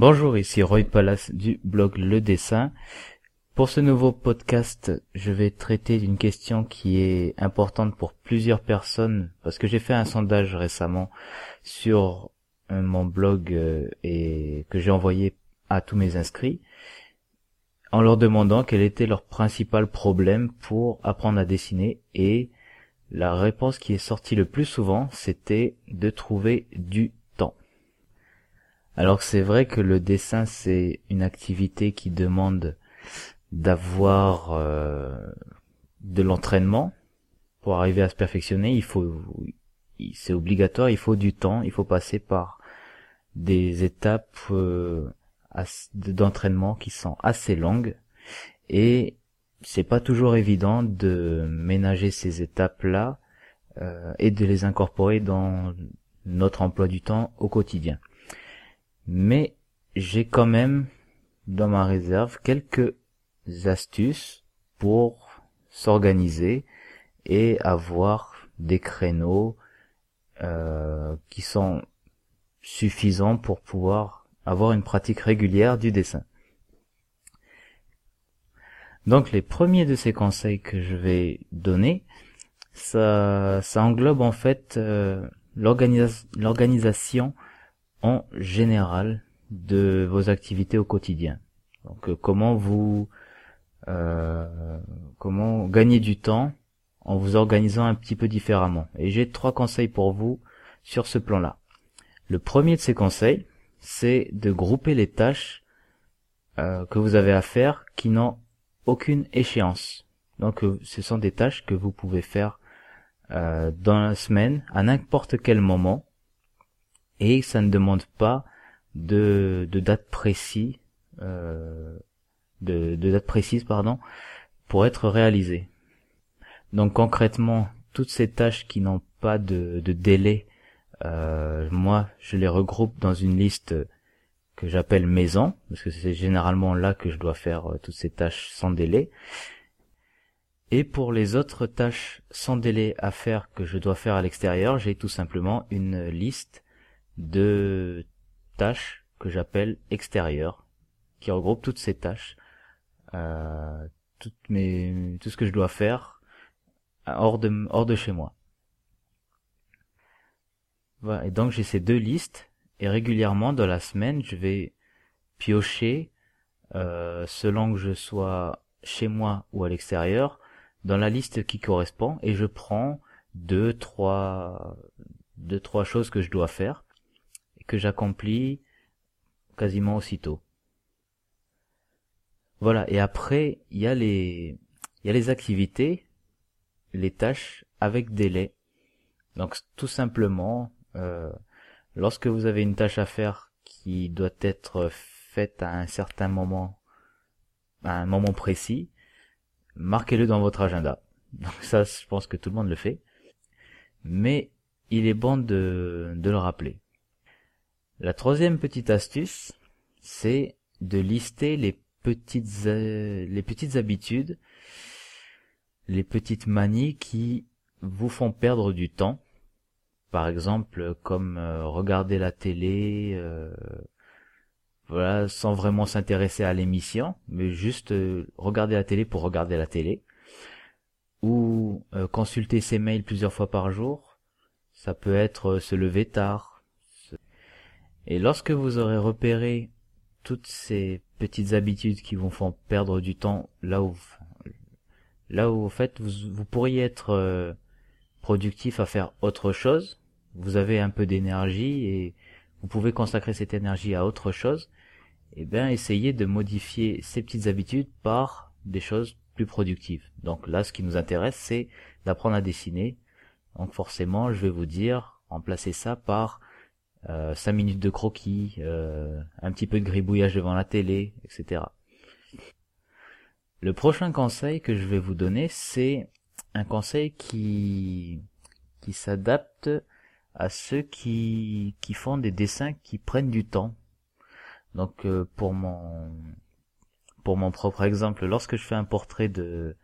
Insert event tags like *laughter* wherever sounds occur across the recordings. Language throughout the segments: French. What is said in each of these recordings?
Bonjour, ici Roy Palace du blog Le Dessin. Pour ce nouveau podcast, je vais traiter d'une question qui est importante pour plusieurs personnes parce que j'ai fait un sondage récemment sur euh, mon blog euh, et que j'ai envoyé à tous mes inscrits en leur demandant quel était leur principal problème pour apprendre à dessiner et la réponse qui est sortie le plus souvent c'était de trouver du alors c'est vrai que le dessin c'est une activité qui demande d'avoir euh, de l'entraînement pour arriver à se perfectionner. Il faut, c'est obligatoire, il faut du temps, il faut passer par des étapes euh, d'entraînement qui sont assez longues et c'est pas toujours évident de ménager ces étapes là euh, et de les incorporer dans notre emploi du temps au quotidien mais j'ai quand même dans ma réserve quelques astuces pour s'organiser et avoir des créneaux euh, qui sont suffisants pour pouvoir avoir une pratique régulière du dessin. Donc les premiers de ces conseils que je vais donner, ça, ça englobe en fait euh, l'organisation en général de vos activités au quotidien. Donc euh, comment vous euh, comment gagner du temps en vous organisant un petit peu différemment. Et j'ai trois conseils pour vous sur ce plan-là. Le premier de ces conseils, c'est de grouper les tâches euh, que vous avez à faire qui n'ont aucune échéance. Donc ce sont des tâches que vous pouvez faire dans la semaine à n'importe quel moment et ça ne demande pas de, date précise, euh, de, date précise pardon, pour être réalisé. Donc concrètement, toutes ces tâches qui n'ont pas de, de délai, euh, moi je les regroupe dans une liste que j'appelle maison, parce que c'est généralement là que je dois faire euh, toutes ces tâches sans délai. Et pour les autres tâches sans délai à faire que je dois faire à l'extérieur, j'ai tout simplement une liste de tâches que j'appelle extérieures, qui regroupe toutes ces tâches, euh, toutes mes, tout ce que je dois faire hors de, hors de chez moi. Voilà, et donc j'ai ces deux listes, et régulièrement dans la semaine, je vais piocher, euh, selon que je sois chez moi ou à l'extérieur, dans la liste qui correspond, et je prends deux, trois, deux, trois choses que je dois faire que j'accomplis quasiment aussitôt. Voilà, et après, il y a les, il les activités, les tâches avec délai. Donc tout simplement, euh, lorsque vous avez une tâche à faire qui doit être faite à un certain moment, à un moment précis, marquez-le dans votre agenda. Donc ça, je pense que tout le monde le fait. Mais il est bon de le rappeler. La troisième petite astuce, c'est de lister les petites, euh, les petites habitudes, les petites manies qui vous font perdre du temps. Par exemple, comme euh, regarder la télé, euh, voilà, sans vraiment s'intéresser à l'émission, mais juste regarder la télé pour regarder la télé, ou consulter ses mails plusieurs fois par jour. Ça peut être se lever tard, et lorsque vous aurez repéré toutes ces petites habitudes qui vous font perdre du temps là où là où en fait vous, pourriez être euh, productif à faire autre chose, vous avez un peu d'énergie et vous pouvez consacrer cette énergie à autre chose, et eh bien essayez de modifier ces petites habitudes par des choses plus productives. Donc là ce qui nous intéresse c'est d'apprendre à dessiner. Donc forcément je vais vous dire remplacer ça par euh, 5 minutes de croquis, euh, un petit peu de gribouillage devant la télé, etc. Le prochain conseil que je vais vous donner, c'est un conseil qui qui s'adapte à ceux qui qui font des dessins qui prennent du temps. Donc euh, pour mon pour mon propre exemple, lorsque je fais un portrait de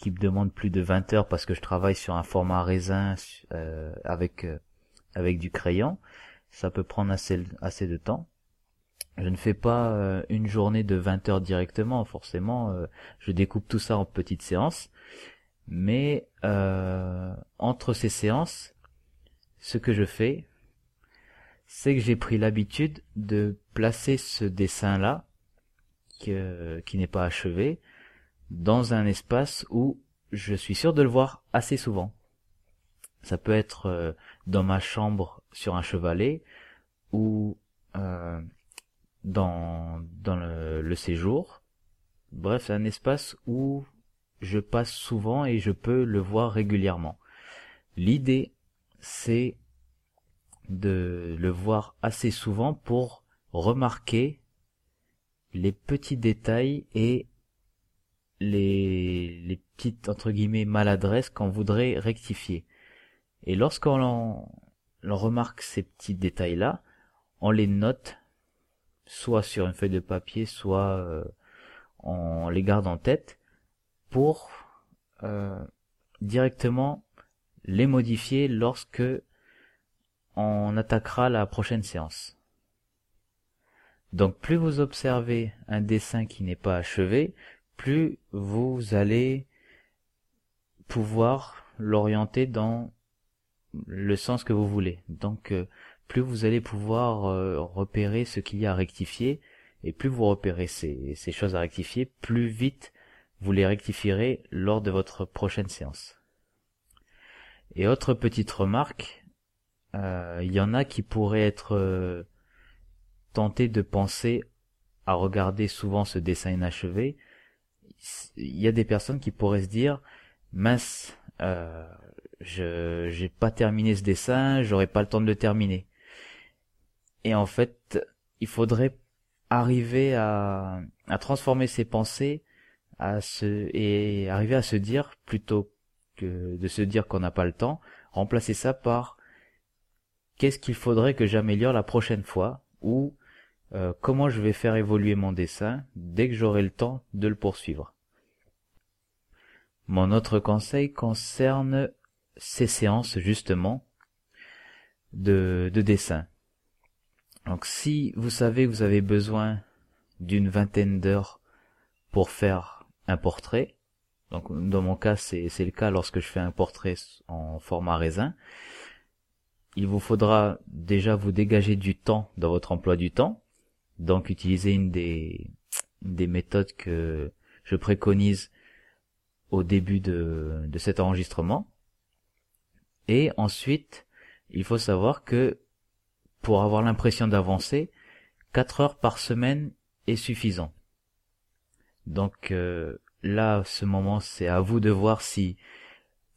qui me demande plus de 20 heures parce que je travaille sur un format raisin euh, avec avec du crayon, ça peut prendre assez, de temps. je ne fais pas euh, une journée de 20 heures directement, forcément, euh, je découpe tout ça en petites séances. Mais euh, entre ces séances, ce que je fais, c'est que j'ai pris l'habitude de placer ce dessin-là, qui n'est pas achevé, dans un espace où je suis sûr de le voir assez souvent. Ça peut être dans ma chambre sur un chevalet ou dans, dans le, séjour. Bref, c'est un espace où je passe souvent et je peux le voir régulièrement. L'idée, c'est de le voir assez souvent pour remarquer les petits détails et les, les petites entre guillemets maladresses qu'on voudrait rectifier. Et lorsqu'on remarque ces petits détails là, on les note soit sur une feuille de papier, soit euh, on les garde en tête pour euh, directement les modifier lorsque on attaquera la prochaine séance. Donc plus vous observez un dessin qui n'est pas achevé, plus vous allez pouvoir l'orienter dans le sens que vous voulez. Donc euh, plus vous allez pouvoir euh, repérer ce qu'il y a à rectifier, et plus vous repérez ces, choses à rectifier, plus vite vous les rectifierez lors de votre prochaine séance. Et autre petite remarque, euh, il y en a qui pourraient être tentés de penser à regarder souvent ce dessin inachevé. Il y a des personnes qui pourraient se dire, mince, je j'ai pas terminé ce dessin, j'aurai pas le temps de le terminer. Et en fait, il faudrait arriver à, à transformer ses pensées à se, et arriver à se dire, plutôt que de se dire qu'on n'a pas le temps, remplacer ça par qu'est-ce qu'il faudrait que j'améliore la prochaine fois ou euh, comment je vais faire évoluer mon dessin dès que j'aurai le temps de le poursuivre. Mon autre conseil concerne ces séances justement de, de dessin. Donc si vous savez que vous avez besoin d'une vingtaine d'heures pour faire un portrait, donc dans mon cas c'est le cas lorsque je fais un portrait en format raisin, il vous faudra déjà vous dégager du temps dans votre emploi du temps, donc utiliser une des, des méthodes que je préconise au début de cet enregistrement. Et ensuite, il faut savoir que pour avoir l'impression d'avancer, 4 heures par semaine est suffisant. Donc euh, là, ce moment, c'est à vous de voir si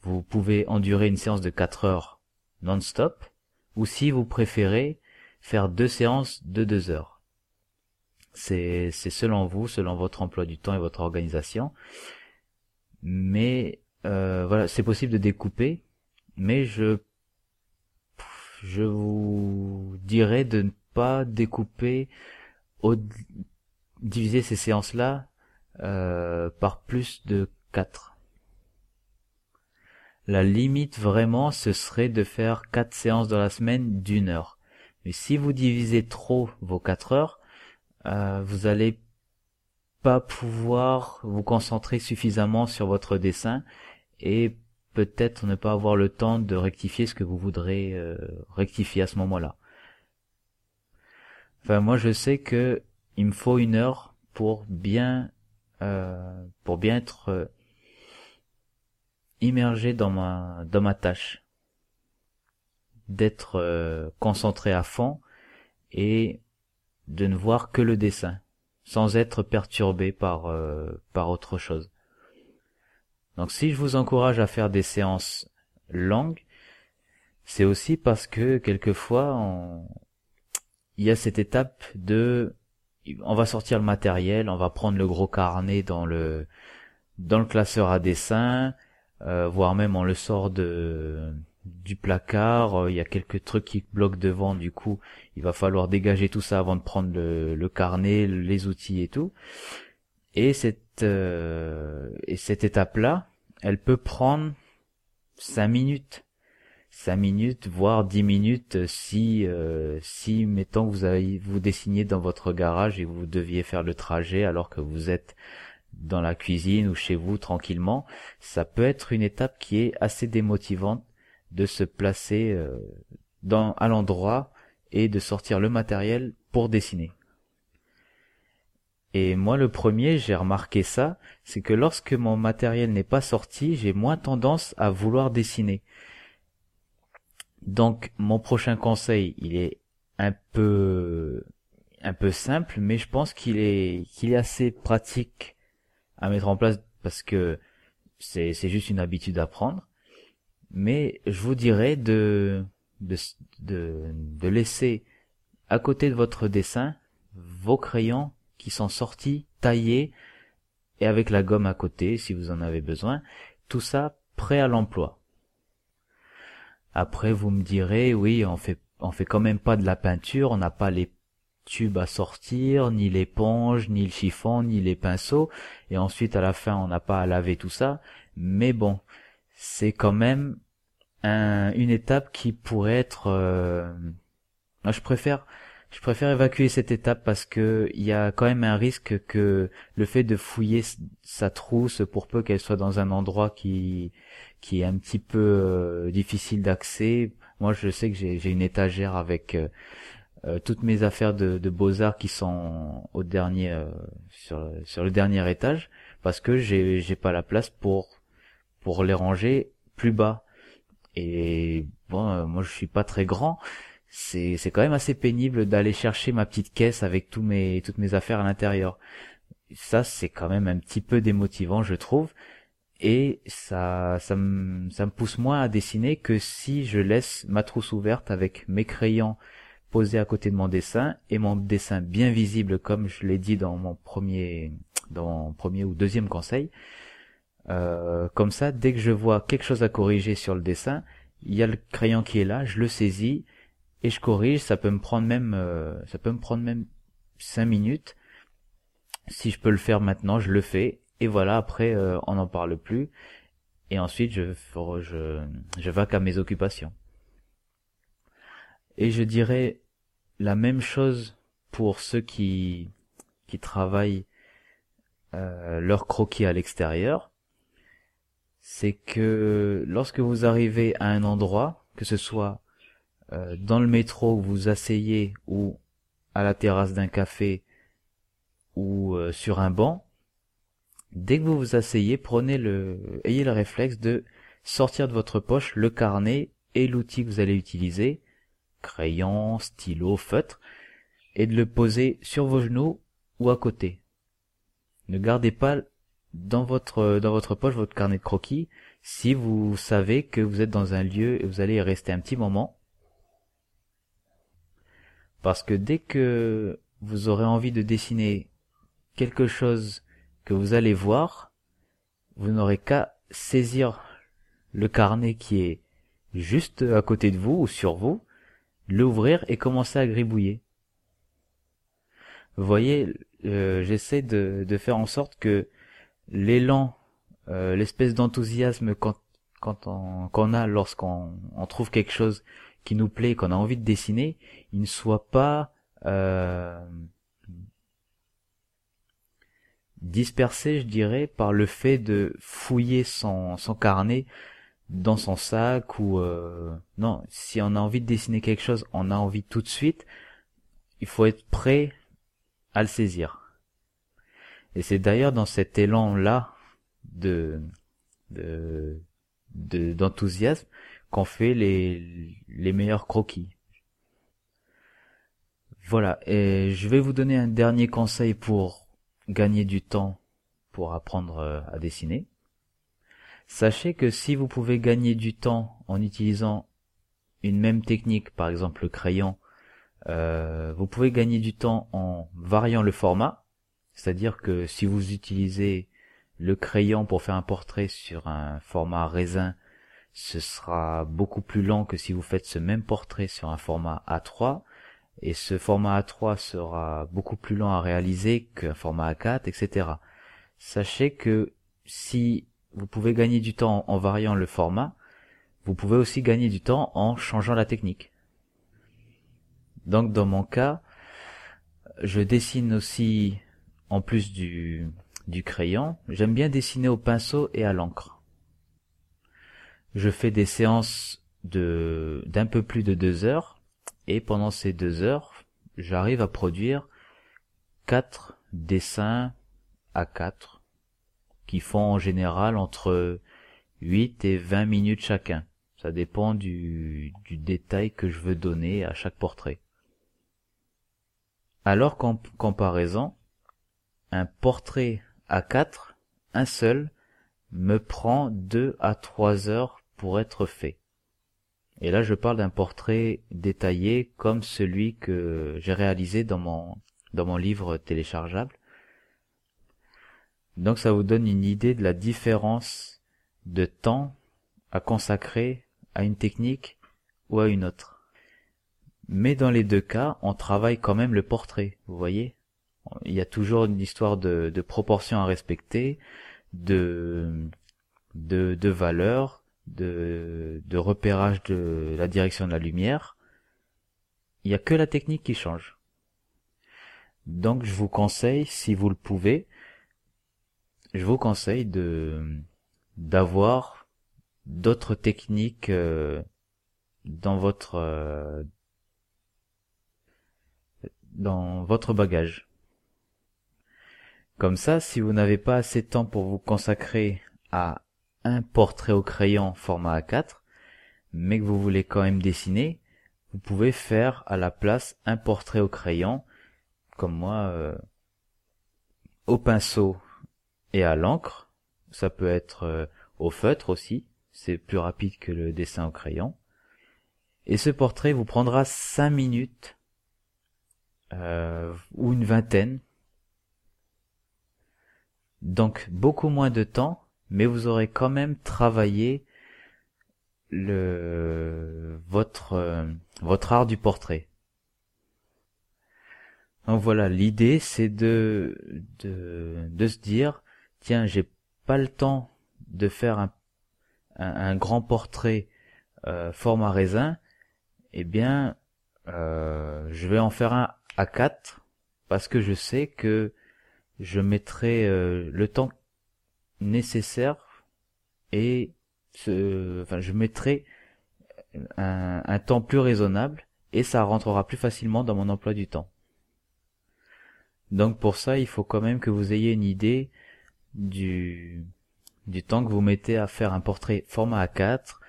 vous pouvez endurer une séance de 4 heures non-stop ou si vous préférez faire deux séances de 2 heures. C'est selon vous, selon votre emploi du temps et votre organisation. Mais euh, voilà, c'est possible de découper, mais je je vous dirais de ne pas découper, diviser ces séances-là euh, par plus de 4. La limite vraiment, ce serait de faire 4 séances dans la semaine d'une heure. Mais si vous divisez trop vos 4 heures, euh, vous allez pas pouvoir vous concentrer suffisamment sur votre dessin et peut-être ne pas avoir le temps de rectifier ce que vous voudrez euh, rectifier à ce moment-là. Enfin, moi, je sais que il me faut une heure pour bien, euh, pour bien être euh, immergé dans ma, tâche, d'être concentré à fond et de ne voir que le dessin, sans être perturbé par autre chose. Donc si je vous encourage à faire des séances longues, c'est aussi parce que quelquefois il y a cette étape de on va sortir le matériel, on va prendre le gros carnet dans le dans le classeur à dessin, euh, voire même on le sort de du placard, il y a quelques trucs qui bloquent devant, du coup il va falloir dégager tout ça avant de prendre le, le carnet, les outils et tout. Et cette euh, et cette étape là, elle peut prendre cinq minutes. 5 minutes, voire 10 minutes si, euh, si mettons vous avez, vous dessiniez dans votre garage et vous deviez faire le trajet alors que vous êtes dans la cuisine ou chez vous tranquillement, ça peut être une étape qui est assez démotivante de se placer euh, dans, à l'endroit et de sortir le matériel pour dessiner. Et moi, le premier, j'ai remarqué ça, c'est que lorsque mon matériel n'est pas sorti, j'ai moins tendance à vouloir dessiner. Donc, mon prochain conseil, il est un peu, simple, mais je pense qu'il est, qu'il est assez pratique à mettre en place parce que c'est, juste une habitude à prendre. Mais je vous dirais de laisser à côté de votre dessin vos crayons qui sont sortis, taillés, et avec la gomme à côté si vous en avez besoin, tout ça prêt à l'emploi. Après vous me direz oui on fait on fait quand même pas de la peinture, on n'a pas les tubes à sortir, ni l'éponge, ni le chiffon, ni les pinceaux, et ensuite à la fin on n'a pas à laver tout ça, mais bon, c'est quand même une étape qui pourrait être euh, je préfère je préfère évacuer cette étape parce que il y a quand même un risque que le fait de fouiller sa trousse pour peu qu'elle soit dans un endroit qui qui est un petit peu euh, difficile d'accès. Moi, je sais que j'ai une étagère avec euh, euh, toutes mes affaires de, de beaux arts qui sont au dernier sur sur le dernier étage parce que j'ai j'ai pas la place pour pour les ranger plus bas. Et bon, moi je suis pas très grand c'est c'est quand même assez pénible d'aller chercher ma petite caisse avec tous mes toutes mes affaires à l'intérieur. Ça c'est quand même un petit peu démotivant je trouve et ça ça me ça me pousse moins à dessiner que si je laisse ma trousse ouverte avec mes crayons posés à côté de mon dessin et mon dessin bien visible comme je l'ai dit dans mon premier dans mon premier ou deuxième conseil. Euh, comme ça, dès que je vois quelque chose à corriger sur le dessin, il y a le crayon qui est là, je le saisis et je corrige. Ça peut me prendre même, euh, ça peut me prendre même cinq minutes. Si je peux le faire maintenant, je le fais. Et voilà, après, euh, on n'en parle plus. Et ensuite, je, je, je vaque à mes occupations. Et je dirais la même chose pour ceux qui, qui travaillent euh, leur croquis à l'extérieur. C'est que lorsque vous arrivez à un endroit, que ce soit dans le métro où vous asseyez ou à la terrasse d'un café ou euh, sur un banc, dès que vous vous asseyez, prenez le, ayez le réflexe de sortir de votre poche le carnet et l'outil que vous allez utiliser, crayon, stylo, feutre, et de le poser sur vos genoux ou à côté. Ne gardez pas dans votre dans votre poche votre carnet de croquis si vous savez que vous êtes dans un lieu et vous allez y rester un petit moment parce que dès que vous aurez envie de dessiner quelque chose que vous allez voir, vous n'aurez qu'à saisir le carnet qui est juste à côté de vous ou sur vous, l'ouvrir et commencer à gribouiller. Vous voyez, euh, j'essaie de, faire en sorte que l'élan, euh, l'espèce d'enthousiasme qu'on a lorsqu'on trouve quelque chose qui nous plaît, qu'on a envie de dessiner, il ne soit pas euh, dispersé, je dirais, par le fait de fouiller son, carnet dans son sac ou euh, non, si on a envie de dessiner quelque chose, on a envie tout de suite, il faut être prêt à le saisir. Et c'est d'ailleurs dans cet élan là de d'enthousiasme qu'on fait les, les meilleurs croquis. Voilà, et je vais vous donner un dernier conseil pour gagner du temps pour apprendre euh, à dessiner. Sachez que si vous pouvez gagner du temps en utilisant une même technique, par exemple le crayon, euh, vous pouvez gagner du temps en variant le format, c'est-à-dire que si vous utilisez le crayon pour faire un portrait sur un format raisin ce sera beaucoup plus lent que si vous faites ce même portrait sur un format A3 et ce format A3 sera beaucoup plus lent à réaliser qu'un format A4, etc. Sachez que si vous pouvez gagner du temps en variant le format, vous pouvez aussi gagner du temps en changeant la technique. Donc dans mon cas, je dessine aussi, en plus du, du crayon, j'aime bien dessiner au pinceau et à l'encre. Je fais des séances de d'un peu plus de deux heures et pendant ces deux heures, j'arrive à produire quatre dessins à quatre qui font en général entre 8 et 20 minutes chacun. Ça dépend du, détail que je veux donner à chaque portrait. Alors qu'en comparaison, un portrait à 4, un seul, me prend 2 à 3 heures pour être fait. Et là, je parle d'un portrait détaillé comme celui que j'ai réalisé dans mon, dans mon livre téléchargeable. Donc ça vous donne une idée de la différence de temps à consacrer à une technique ou à une autre. Mais dans les deux cas, on travaille quand même le portrait, vous voyez? Il y a toujours une histoire de, de proportion à respecter, de, de, de valeur, de, de repérage de la direction de la lumière. Il n'y a que la technique qui change. Donc je vous conseille, si vous le pouvez, je vous conseille de d'avoir d'autres techniques euh, dans votre euh, dans votre bagage. Comme ça, si vous n'avez pas assez de temps pour vous consacrer à un portrait au crayon format A4, mais que vous voulez quand même dessiner, vous pouvez faire à la place un portrait au crayon, comme moi, euh, au pinceau et à l'encre. Ça peut être euh, au feutre aussi, c'est plus rapide que le dessin au crayon. Et ce portrait vous prendra 5 minutes euh, ou une vingtaine. Donc beaucoup moins de temps, mais vous aurez quand même travaillé le votre euh, votre art du portrait. Donc voilà, l'idée c'est de, de se dire tiens, j'ai pas le temps de faire un, un, grand portrait euh, format raisin, eh bien, euh, je vais en faire un à 4 parce que je sais que je mettrai euh, le temps nécessaire et enfin, je mettrai un, un temps plus raisonnable et ça rentrera plus facilement dans mon emploi du temps. Donc pour ça, il faut quand même que vous ayez une idée du, du temps que vous mettez à faire un portrait format A4,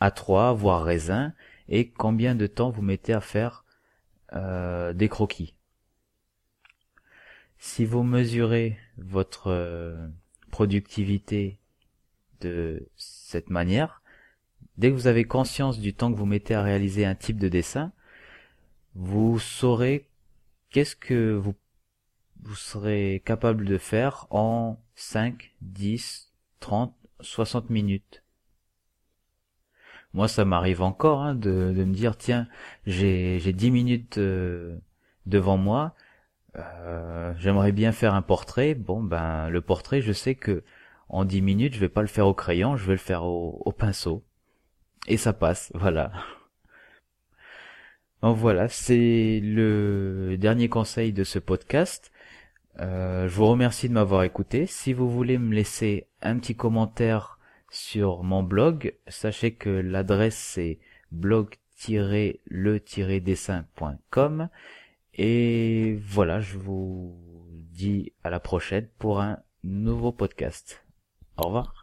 A3, voire raisin, et combien de temps vous mettez à faire euh, des croquis. Si vous mesurez votre euh, productivité de cette manière, dès que vous avez conscience du temps que vous mettez à réaliser un type de dessin, vous saurez qu'est-ce que vous, serez capable de faire en 5, 10, 30, 60 minutes. Moi, ça m'arrive encore hein, de, me dire, tiens, j'ai, j'ai 10 minutes euh, devant moi, euh, j'aimerais bien faire un portrait. Bon, ben, le portrait, je sais que en 10 minutes, je vais pas le faire au crayon, je vais le faire au, au pinceau. Et ça passe, *laughs* voilà. Donc voilà, c'est le dernier conseil de ce podcast. Euh, je vous remercie de m'avoir écouté. Si vous voulez me laisser un petit commentaire sur mon blog, sachez que l'adresse c'est blog-le-dessin.com et voilà, je vous dis à la prochaine pour un nouveau podcast. Au revoir.